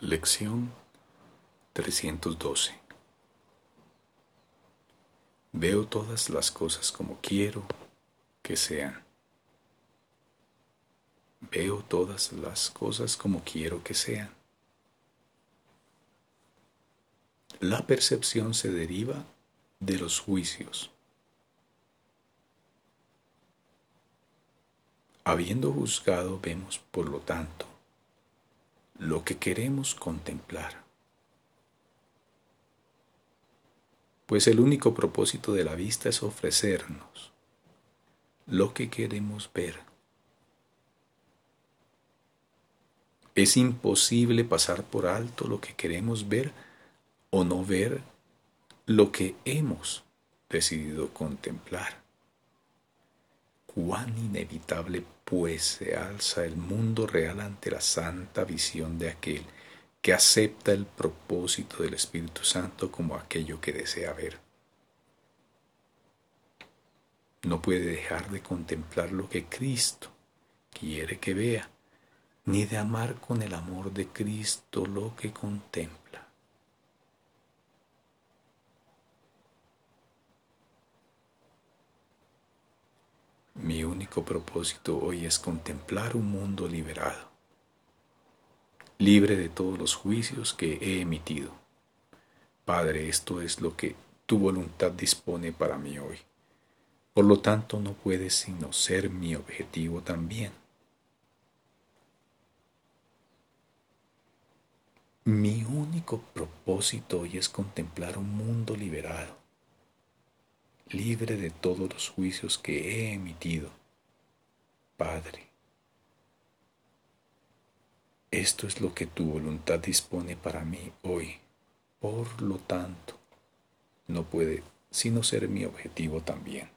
Lección 312 Veo todas las cosas como quiero que sean. Veo todas las cosas como quiero que sean. La percepción se deriva de los juicios. Habiendo juzgado, vemos, por lo tanto, lo que queremos contemplar. Pues el único propósito de la vista es ofrecernos lo que queremos ver. Es imposible pasar por alto lo que queremos ver o no ver lo que hemos decidido contemplar. Cuán inevitable pues se alza el mundo real ante la santa visión de aquel que acepta el propósito del Espíritu Santo como aquello que desea ver. No puede dejar de contemplar lo que Cristo quiere que vea, ni de amar con el amor de Cristo lo que contempla. Mi único propósito hoy es contemplar un mundo liberado, libre de todos los juicios que he emitido. Padre, esto es lo que tu voluntad dispone para mí hoy. Por lo tanto, no puede sino ser mi objetivo también. Mi único propósito hoy es contemplar un mundo liberado, libre de todos los juicios que he emitido. Padre, esto es lo que tu voluntad dispone para mí hoy. Por lo tanto, no puede sino ser mi objetivo también.